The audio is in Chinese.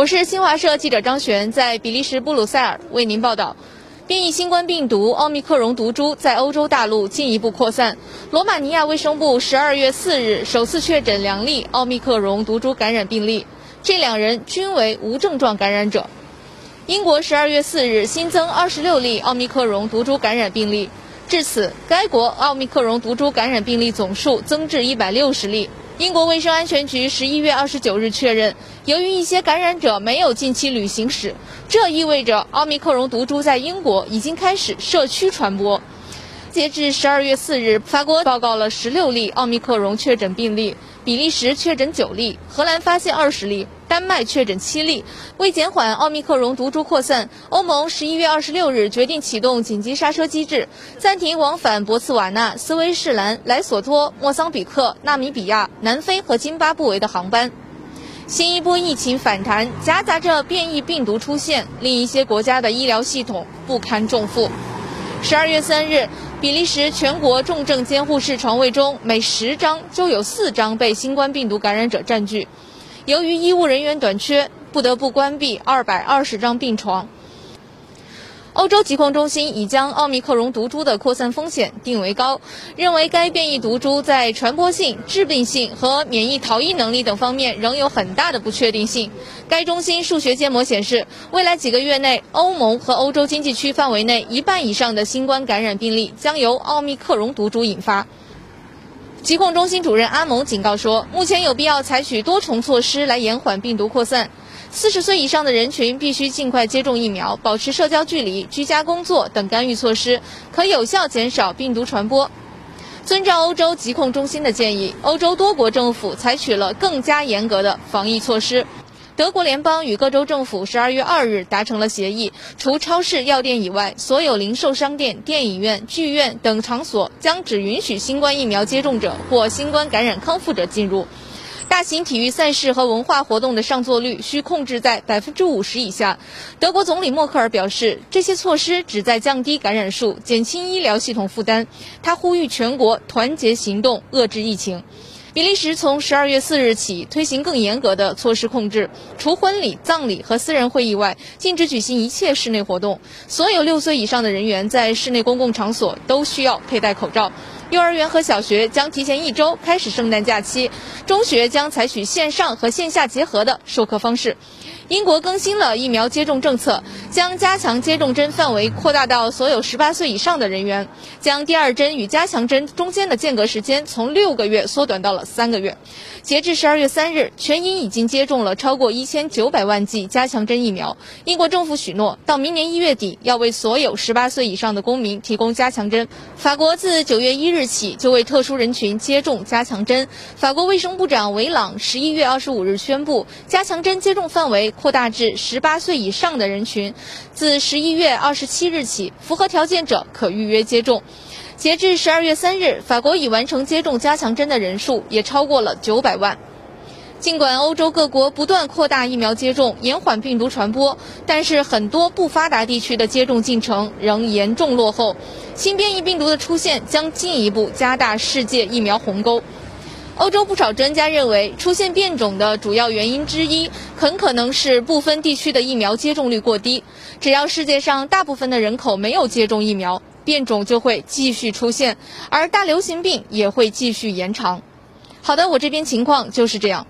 我是新华社记者张璇，在比利时布鲁塞尔为您报道。变异新冠病毒奥密克戎毒株在欧洲大陆进一步扩散。罗马尼亚卫生部十二月四日首次确诊两例奥密克戎毒株感染病例，这两人均为无症状感染者。英国十二月四日新增二十六例奥密克戎毒株感染病例，至此该国奥密克戎毒株感染病例总数增至一百六十例。英国卫生安全局十一月二十九日确认，由于一些感染者没有近期旅行史，这意味着奥密克戎毒株在英国已经开始社区传播。截至十二月四日，法国报告了十六例奥密克戎确诊病例。比利时确诊九例，荷兰发现二十例，丹麦确诊七例。为减缓奥密克戎毒株扩散，欧盟十一月二十六日决定启动紧急刹车机制，暂停往返博茨瓦纳、斯威士兰、莱索托、莫桑比克、纳米比亚、南非和津巴布韦的航班。新一波疫情反弹夹杂着变异病毒出现，令一些国家的医疗系统不堪重负。十二月三日。比利时全国重症监护室床位中，每十张就有四张被新冠病毒感染者占据。由于医务人员短缺，不得不关闭二百二十张病床。欧洲疾控中心已将奥密克戎毒株的扩散风险定为高，认为该变异毒株在传播性、致病性和免疫逃逸能力等方面仍有很大的不确定性。该中心数学建模显示，未来几个月内，欧盟和欧洲经济区范围内一半以上的新冠感染病例将由奥密克戎毒株引发。疾控中心主任阿蒙警告说，目前有必要采取多重措施来延缓病毒扩散。四十岁以上的人群必须尽快接种疫苗，保持社交距离、居家工作等干预措施，可有效减少病毒传播。遵照欧洲疾控中心的建议，欧洲多国政府采取了更加严格的防疫措施。德国联邦与各州政府十二月二日达成了协议，除超市、药店以外，所有零售商店、电影院、剧院等场所将只允许新冠疫苗接种者或新冠感染康复者进入。大型体育赛事和文化活动的上座率需控制在百分之五十以下。德国总理默克尔表示，这些措施旨在降低感染数，减轻医疗系统负担。他呼吁全国团结行动，遏制疫情。比利时从十二月四日起推行更严格的措施控制，除婚礼、葬礼和私人会议外，禁止举行一切室内活动。所有六岁以上的人员在室内公共场所都需要佩戴口罩。幼儿园和小学将提前一周开始圣诞假期，中学将采取线上和线下结合的授课方式。英国更新了疫苗接种政策，将加强接种针范围扩大到所有18岁以上的人员，将第二针与加强针中间的间隔时间从六个月缩短到了三个月。截至12月3日，全英已经接种了超过1900万剂加强针疫苗。英国政府许诺，到明年一月底要为所有18岁以上的公民提供加强针。法国自9月1日日起就为特殊人群接种加强针。法国卫生部长维朗十一月二十五日宣布，加强针接种范围。扩大至十八岁以上的人群，自十一月二十七日起，符合条件者可预约接种。截至十二月三日，法国已完成接种加强针的人数也超过了九百万。尽管欧洲各国不断扩大疫苗接种，延缓病毒传播，但是很多不发达地区的接种进程仍严重落后。新变异病毒的出现将进一步加大世界疫苗鸿沟。欧洲不少专家认为，出现变种的主要原因之一，很可能是部分地区的疫苗接种率过低。只要世界上大部分的人口没有接种疫苗，变种就会继续出现，而大流行病也会继续延长。好的，我这边情况就是这样。